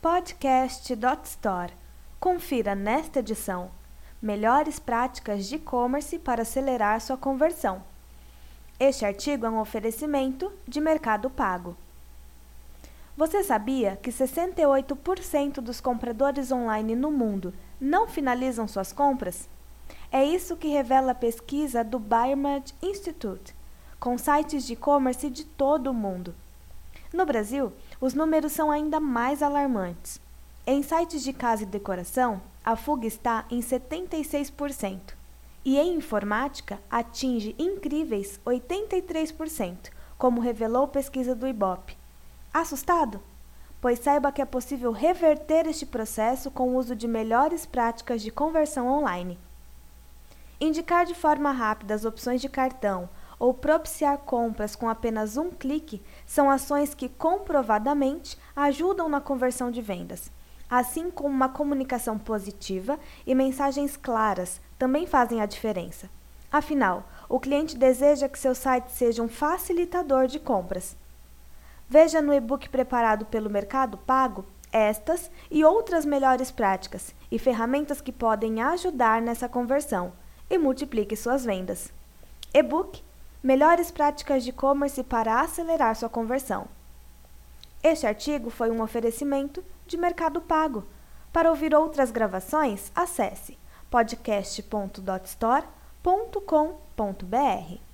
Podcast.store. Confira nesta edição melhores práticas de e-commerce para acelerar sua conversão. Este artigo é um oferecimento de Mercado Pago. Você sabia que 68% dos compradores online no mundo não finalizam suas compras? É isso que revela a pesquisa do Buyermad Institute, com sites de e-commerce de todo o mundo. No Brasil, os números são ainda mais alarmantes. Em sites de casa e decoração, a fuga está em 76%, e em informática atinge incríveis 83%, como revelou pesquisa do Ibope. Assustado? Pois saiba que é possível reverter este processo com o uso de melhores práticas de conversão online. Indicar de forma rápida as opções de cartão ou propiciar compras com apenas um clique são ações que comprovadamente ajudam na conversão de vendas. Assim como uma comunicação positiva e mensagens claras também fazem a diferença. Afinal, o cliente deseja que seu site seja um facilitador de compras. Veja no e-book preparado pelo Mercado Pago estas e outras melhores práticas e ferramentas que podem ajudar nessa conversão e multiplique suas vendas. E-book Melhores práticas de e-commerce para acelerar sua conversão. Este artigo foi um oferecimento de Mercado Pago. Para ouvir outras gravações, acesse podcast.dotstore.com.br.